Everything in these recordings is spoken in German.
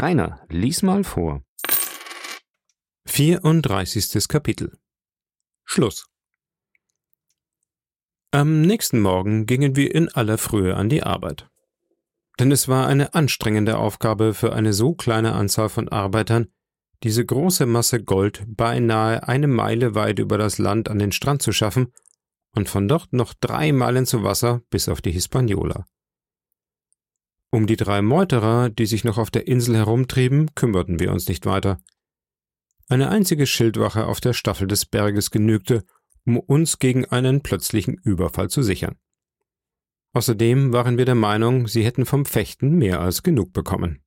Rainer, lies mal vor. 34. Kapitel Schluss Am nächsten Morgen gingen wir in aller Frühe an die Arbeit. Denn es war eine anstrengende Aufgabe für eine so kleine Anzahl von Arbeitern, diese große Masse Gold beinahe eine Meile weit über das Land an den Strand zu schaffen und von dort noch drei Meilen zu Wasser bis auf die Hispaniola. Um die drei Meuterer, die sich noch auf der Insel herumtrieben, kümmerten wir uns nicht weiter. Eine einzige Schildwache auf der Staffel des Berges genügte, um uns gegen einen plötzlichen Überfall zu sichern. Außerdem waren wir der Meinung, sie hätten vom Fechten mehr als genug bekommen.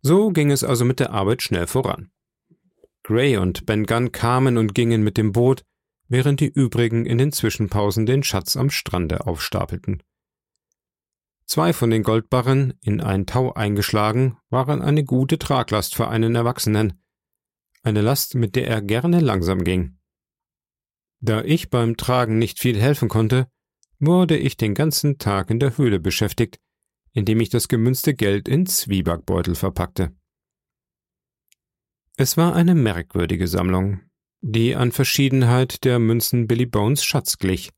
So ging es also mit der Arbeit schnell voran. Gray und Ben Gunn kamen und gingen mit dem Boot, während die übrigen in den Zwischenpausen den Schatz am Strande aufstapelten. Zwei von den Goldbarren, in ein Tau eingeschlagen, waren eine gute Traglast für einen Erwachsenen, eine Last, mit der er gerne langsam ging. Da ich beim Tragen nicht viel helfen konnte, wurde ich den ganzen Tag in der Höhle beschäftigt, indem ich das gemünzte Geld in Zwiebackbeutel verpackte. Es war eine merkwürdige Sammlung, die an Verschiedenheit der Münzen Billy Bones Schatz glich.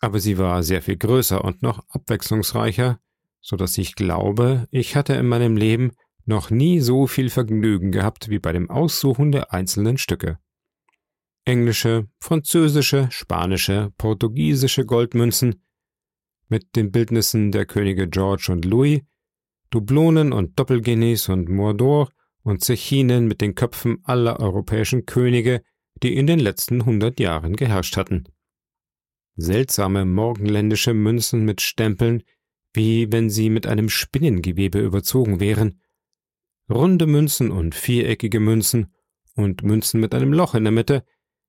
Aber sie war sehr viel größer und noch abwechslungsreicher, so dass ich glaube, ich hatte in meinem Leben noch nie so viel Vergnügen gehabt wie bei dem Aussuchen der einzelnen Stücke. Englische, französische, spanische, portugiesische Goldmünzen mit den Bildnissen der Könige George und Louis, Dublonen und Doppelguineas und Mordor und Zechinen mit den Köpfen aller europäischen Könige, die in den letzten hundert Jahren geherrscht hatten. Seltsame morgenländische Münzen mit Stempeln, wie wenn sie mit einem Spinnengewebe überzogen wären, runde Münzen und viereckige Münzen und Münzen mit einem Loch in der Mitte,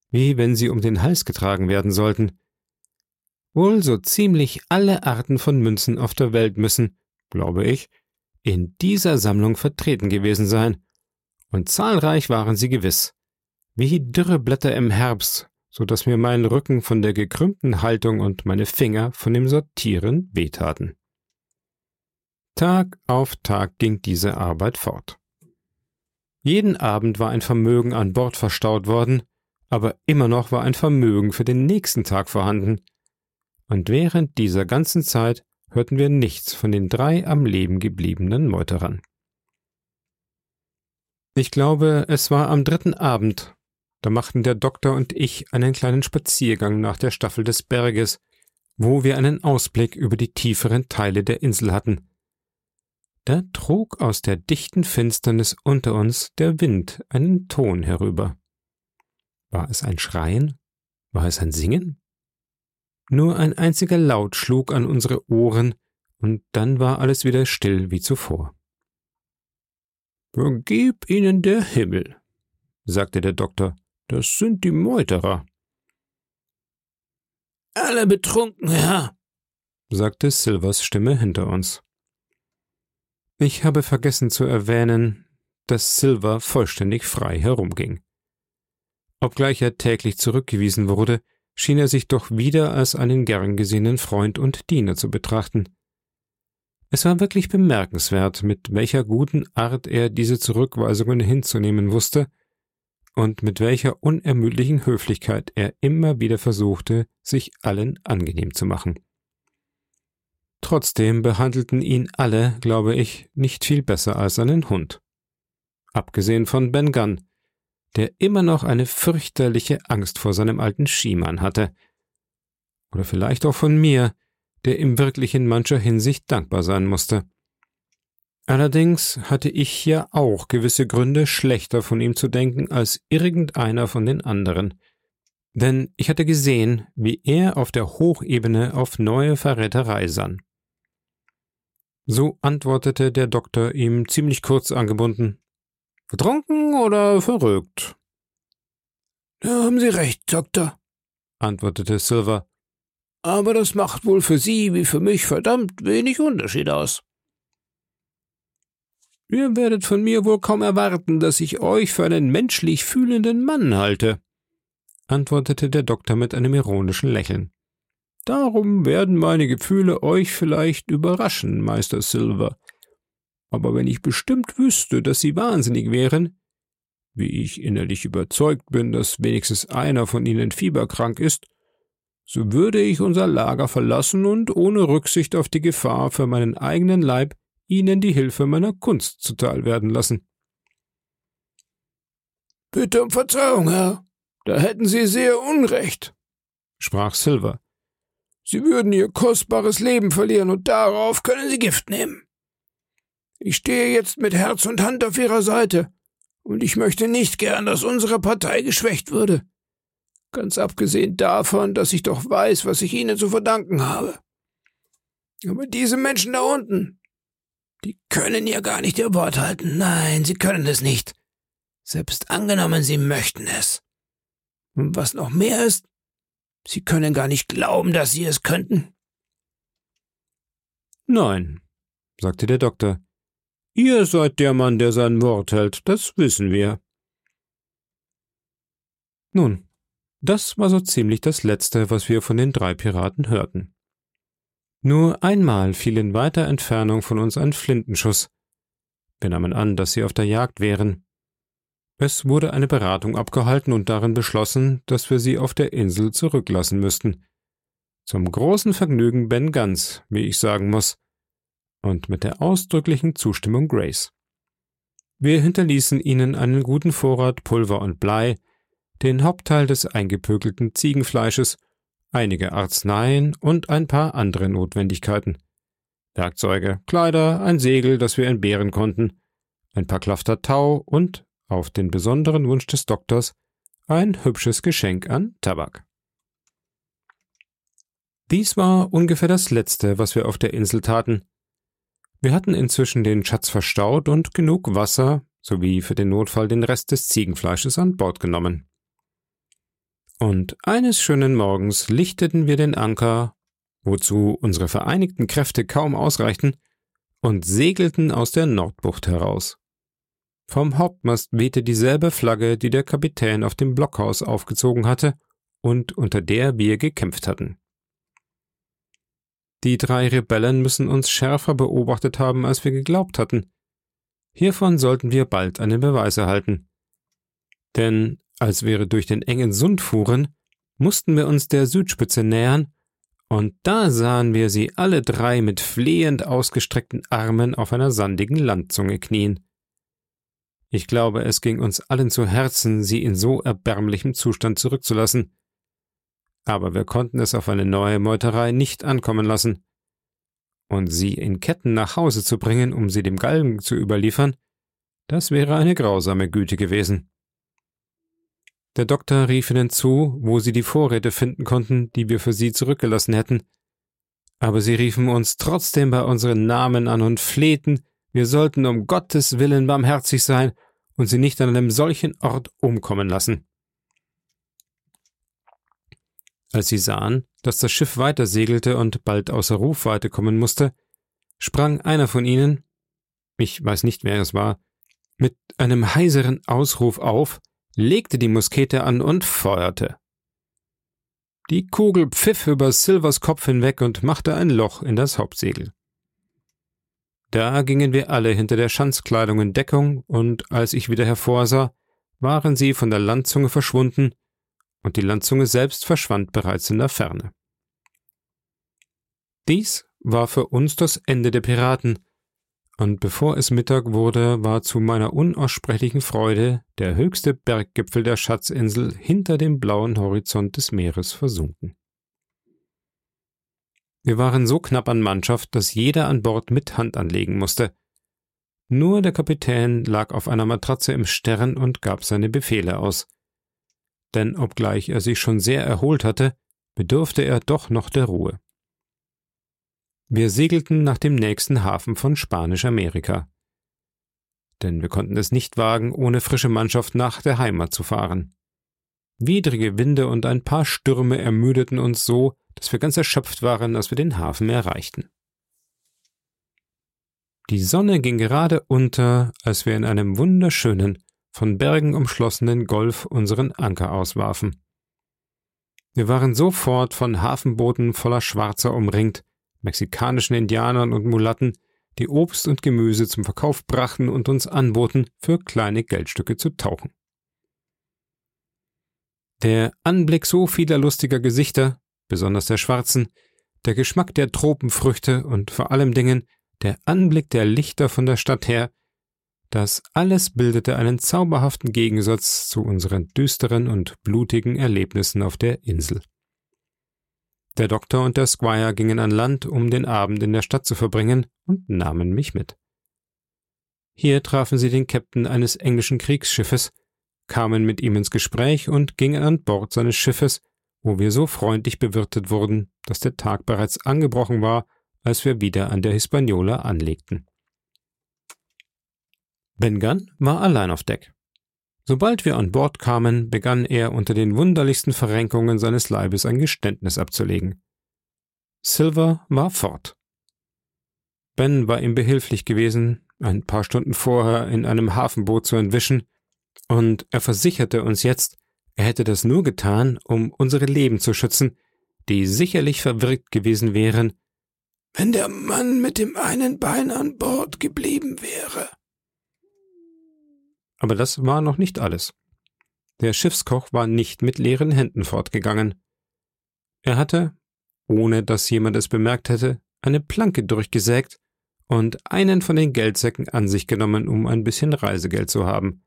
wie wenn sie um den Hals getragen werden sollten. Wohl so ziemlich alle Arten von Münzen auf der Welt müssen, glaube ich, in dieser Sammlung vertreten gewesen sein, und zahlreich waren sie gewiss, wie dürre Blätter im Herbst, so dass mir mein Rücken von der gekrümmten Haltung und meine Finger von dem Sortieren wehtaten. Tag auf Tag ging diese Arbeit fort. Jeden Abend war ein Vermögen an Bord verstaut worden, aber immer noch war ein Vermögen für den nächsten Tag vorhanden. Und während dieser ganzen Zeit hörten wir nichts von den drei am Leben gebliebenen Meuterern. Ich glaube, es war am dritten Abend, da machten der Doktor und ich einen kleinen Spaziergang nach der Staffel des Berges, wo wir einen Ausblick über die tieferen Teile der Insel hatten. Da trug aus der dichten Finsternis unter uns der Wind einen Ton herüber. War es ein Schreien? War es ein Singen? Nur ein einziger Laut schlug an unsere Ohren, und dann war alles wieder still wie zuvor. Vergib ihnen der Himmel, sagte der Doktor, das sind die Meuterer. Alle betrunken, Herr, sagte Silvers Stimme hinter uns. Ich habe vergessen zu erwähnen, dass Silver vollständig frei herumging. Obgleich er täglich zurückgewiesen wurde, schien er sich doch wieder als einen gern gesehenen Freund und Diener zu betrachten. Es war wirklich bemerkenswert, mit welcher guten Art er diese Zurückweisungen hinzunehmen wusste und mit welcher unermüdlichen Höflichkeit er immer wieder versuchte, sich allen angenehm zu machen. Trotzdem behandelten ihn alle, glaube ich, nicht viel besser als einen Hund. Abgesehen von Ben Gunn, der immer noch eine fürchterliche Angst vor seinem alten Schiemann hatte. Oder vielleicht auch von mir, der ihm wirklich in mancher Hinsicht dankbar sein musste. Allerdings hatte ich ja auch gewisse Gründe, schlechter von ihm zu denken als irgendeiner von den anderen. Denn ich hatte gesehen, wie er auf der Hochebene auf neue Verräterei sann. So antwortete der Doktor ihm ziemlich kurz angebunden. Vertrunken oder verrückt? Da haben Sie recht, Doktor, antwortete Silver. Aber das macht wohl für Sie wie für mich verdammt wenig Unterschied aus. Ihr werdet von mir wohl kaum erwarten, dass ich euch für einen menschlich fühlenden Mann halte, antwortete der Doktor mit einem ironischen Lächeln. Darum werden meine Gefühle euch vielleicht überraschen, Meister Silver. aber wenn ich bestimmt wüsste, dass Sie wahnsinnig wären, wie ich innerlich überzeugt bin, dass wenigstens einer von Ihnen fieberkrank ist, so würde ich unser Lager verlassen und ohne Rücksicht auf die Gefahr für meinen eigenen Leib Ihnen die Hilfe meiner Kunst zuteil werden lassen. Bitte um Verzeihung, Herr. Da hätten Sie sehr Unrecht, sprach Silver. Sie würden Ihr kostbares Leben verlieren und darauf können Sie Gift nehmen. Ich stehe jetzt mit Herz und Hand auf Ihrer Seite, und ich möchte nicht gern, dass unsere Partei geschwächt würde. Ganz abgesehen davon, dass ich doch weiß, was ich Ihnen zu verdanken habe. Aber diese Menschen da unten, die können ja gar nicht ihr Wort halten. Nein, sie können es nicht. Selbst angenommen, sie möchten es. Und was noch mehr ist, sie können gar nicht glauben, dass sie es könnten. Nein, sagte der Doktor. Ihr seid der Mann, der sein Wort hält, das wissen wir. Nun, das war so ziemlich das Letzte, was wir von den drei Piraten hörten. Nur einmal fiel in weiter Entfernung von uns ein Flintenschuss. Wir nahmen an, dass sie auf der Jagd wären. Es wurde eine Beratung abgehalten und darin beschlossen, dass wir sie auf der Insel zurücklassen müssten. Zum großen Vergnügen Ben Guns, wie ich sagen muss, und mit der ausdrücklichen Zustimmung Grace. Wir hinterließen ihnen einen guten Vorrat Pulver und Blei, den Hauptteil des eingepökelten Ziegenfleisches, einige Arzneien und ein paar andere Notwendigkeiten. Werkzeuge, Kleider, ein Segel, das wir entbehren konnten, ein paar Klafter Tau und, auf den besonderen Wunsch des Doktors, ein hübsches Geschenk an Tabak. Dies war ungefähr das Letzte, was wir auf der Insel taten, wir hatten inzwischen den Schatz verstaut und genug Wasser sowie für den Notfall den Rest des Ziegenfleisches an Bord genommen. Und eines schönen Morgens lichteten wir den Anker, wozu unsere vereinigten Kräfte kaum ausreichten, und segelten aus der Nordbucht heraus. Vom Hauptmast wehte dieselbe Flagge, die der Kapitän auf dem Blockhaus aufgezogen hatte und unter der wir gekämpft hatten. Die drei Rebellen müssen uns schärfer beobachtet haben, als wir geglaubt hatten. Hiervon sollten wir bald einen Beweis erhalten. Denn als wir durch den engen Sund fuhren, mussten wir uns der Südspitze nähern, und da sahen wir sie alle drei mit flehend ausgestreckten Armen auf einer sandigen Landzunge knien. Ich glaube, es ging uns allen zu Herzen, sie in so erbärmlichem Zustand zurückzulassen aber wir konnten es auf eine neue Meuterei nicht ankommen lassen. Und sie in Ketten nach Hause zu bringen, um sie dem Galgen zu überliefern, das wäre eine grausame Güte gewesen. Der Doktor rief ihnen zu, wo sie die Vorräte finden konnten, die wir für sie zurückgelassen hätten. Aber sie riefen uns trotzdem bei unseren Namen an und flehten, wir sollten um Gottes willen barmherzig sein und sie nicht an einem solchen Ort umkommen lassen. Als sie sahen, dass das Schiff weiter segelte und bald außer Rufweite kommen musste, sprang einer von ihnen, ich weiß nicht, wer es war, mit einem heiseren Ausruf auf, legte die Muskete an und feuerte. Die Kugel pfiff über Silvers Kopf hinweg und machte ein Loch in das Hauptsegel. Da gingen wir alle hinter der Schanzkleidung in Deckung, und als ich wieder hervorsah, waren sie von der Landzunge verschwunden und die Landzunge selbst verschwand bereits in der Ferne. Dies war für uns das Ende der Piraten, und bevor es Mittag wurde, war zu meiner unaussprechlichen Freude der höchste Berggipfel der Schatzinsel hinter dem blauen Horizont des Meeres versunken. Wir waren so knapp an Mannschaft, dass jeder an Bord mit Hand anlegen musste. Nur der Kapitän lag auf einer Matratze im Stern und gab seine Befehle aus denn obgleich er sich schon sehr erholt hatte, bedurfte er doch noch der Ruhe. Wir segelten nach dem nächsten Hafen von Spanisch-Amerika. Denn wir konnten es nicht wagen, ohne frische Mannschaft nach der Heimat zu fahren. Widrige Winde und ein paar Stürme ermüdeten uns so, dass wir ganz erschöpft waren, als wir den Hafen erreichten. Die Sonne ging gerade unter, als wir in einem wunderschönen, von Bergen umschlossenen Golf unseren Anker auswarfen. Wir waren sofort von Hafenbooten voller Schwarzer umringt, mexikanischen Indianern und Mulatten, die Obst und Gemüse zum Verkauf brachten und uns anboten, für kleine Geldstücke zu tauchen. Der Anblick so vieler lustiger Gesichter, besonders der schwarzen, der Geschmack der Tropenfrüchte und vor allem Dingen der Anblick der Lichter von der Stadt her, das alles bildete einen zauberhaften Gegensatz zu unseren düsteren und blutigen Erlebnissen auf der Insel. Der Doktor und der Squire gingen an Land, um den Abend in der Stadt zu verbringen, und nahmen mich mit. Hier trafen sie den Kapitän eines englischen Kriegsschiffes, kamen mit ihm ins Gespräch und gingen an Bord seines Schiffes, wo wir so freundlich bewirtet wurden, dass der Tag bereits angebrochen war, als wir wieder an der Hispaniola anlegten. Ben Gunn war allein auf Deck. Sobald wir an Bord kamen, begann er unter den wunderlichsten Verrenkungen seines Leibes ein Geständnis abzulegen. Silver war fort. Ben war ihm behilflich gewesen, ein paar Stunden vorher in einem Hafenboot zu entwischen, und er versicherte uns jetzt, er hätte das nur getan, um unsere Leben zu schützen, die sicherlich verwirkt gewesen wären, wenn der Mann mit dem einen Bein an Bord geblieben wäre. Aber das war noch nicht alles. Der Schiffskoch war nicht mit leeren Händen fortgegangen. Er hatte, ohne dass jemand es bemerkt hätte, eine Planke durchgesägt und einen von den Geldsäcken an sich genommen, um ein bisschen Reisegeld zu haben.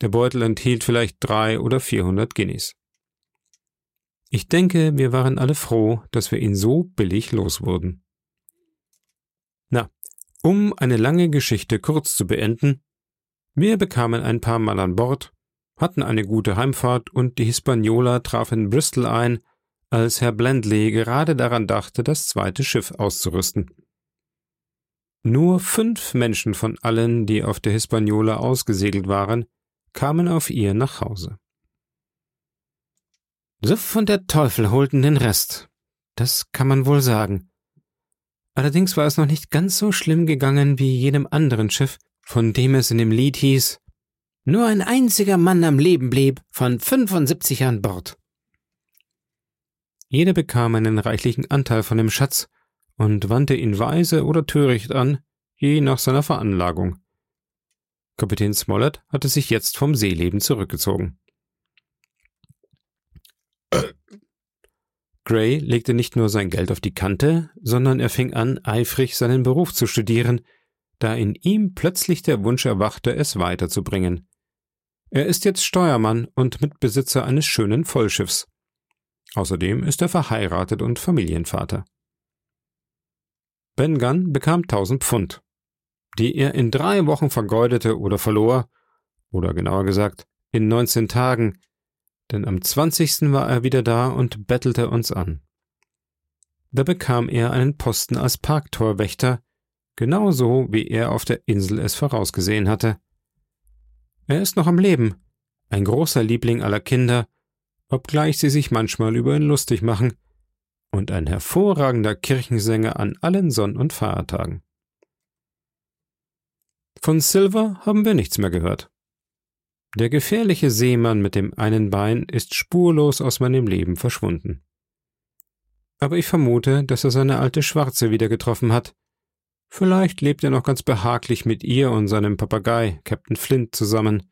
Der Beutel enthielt vielleicht drei oder vierhundert Guineas. Ich denke, wir waren alle froh, dass wir ihn so billig los wurden. Na, um eine lange Geschichte kurz zu beenden, wir bekamen ein paar Mal an Bord, hatten eine gute Heimfahrt und die Hispaniola traf in Bristol ein, als Herr Blendley gerade daran dachte, das zweite Schiff auszurüsten. Nur fünf Menschen von allen, die auf der Hispaniola ausgesegelt waren, kamen auf ihr nach Hause. So von der Teufel holten den Rest. Das kann man wohl sagen. Allerdings war es noch nicht ganz so schlimm gegangen wie jenem anderen Schiff, von dem es in dem Lied hieß, nur ein einziger Mann am Leben blieb, von 75 an Bord. Jeder bekam einen reichlichen Anteil von dem Schatz und wandte ihn weise oder töricht an, je nach seiner Veranlagung. Kapitän Smollett hatte sich jetzt vom Seeleben zurückgezogen. Gray legte nicht nur sein Geld auf die Kante, sondern er fing an, eifrig seinen Beruf zu studieren, da in ihm plötzlich der Wunsch erwachte, es weiterzubringen. Er ist jetzt Steuermann und Mitbesitzer eines schönen Vollschiffs. Außerdem ist er verheiratet und Familienvater. Ben Gunn bekam tausend Pfund, die er in drei Wochen vergeudete oder verlor, oder genauer gesagt, in neunzehn Tagen, denn am zwanzigsten war er wieder da und bettelte uns an. Da bekam er einen Posten als Parktorwächter, genauso wie er auf der Insel es vorausgesehen hatte. Er ist noch am Leben, ein großer Liebling aller Kinder, obgleich sie sich manchmal über ihn lustig machen, und ein hervorragender Kirchensänger an allen Sonn- und Feiertagen. Von Silver haben wir nichts mehr gehört. Der gefährliche Seemann mit dem einen Bein ist spurlos aus meinem Leben verschwunden. Aber ich vermute, dass er seine alte Schwarze wieder getroffen hat, Vielleicht lebt er noch ganz behaglich mit ihr und seinem Papagei, Captain Flint, zusammen.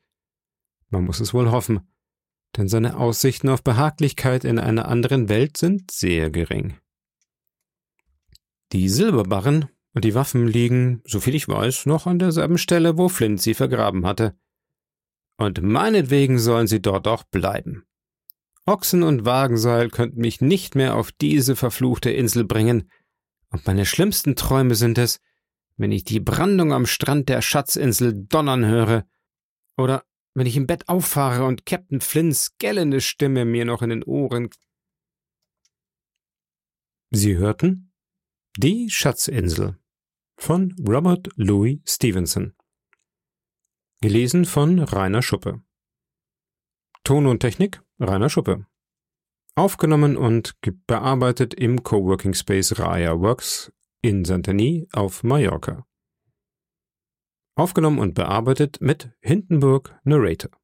Man muss es wohl hoffen, denn seine Aussichten auf Behaglichkeit in einer anderen Welt sind sehr gering. Die Silberbarren und die Waffen liegen, soviel ich weiß, noch an derselben Stelle, wo Flint sie vergraben hatte. Und meinetwegen sollen sie dort auch bleiben. Ochsen und Wagenseil könnten mich nicht mehr auf diese verfluchte Insel bringen, und meine schlimmsten Träume sind es, wenn ich die Brandung am Strand der Schatzinsel donnern höre, oder wenn ich im Bett auffahre und Captain Flints gellende Stimme mir noch in den Ohren. Sie hörten Die Schatzinsel von Robert Louis Stevenson. Gelesen von Rainer Schuppe. Ton und Technik Rainer Schuppe. Aufgenommen und bearbeitet im Coworking Space Raya Works in Santani auf Mallorca. Aufgenommen und bearbeitet mit Hindenburg Narrator.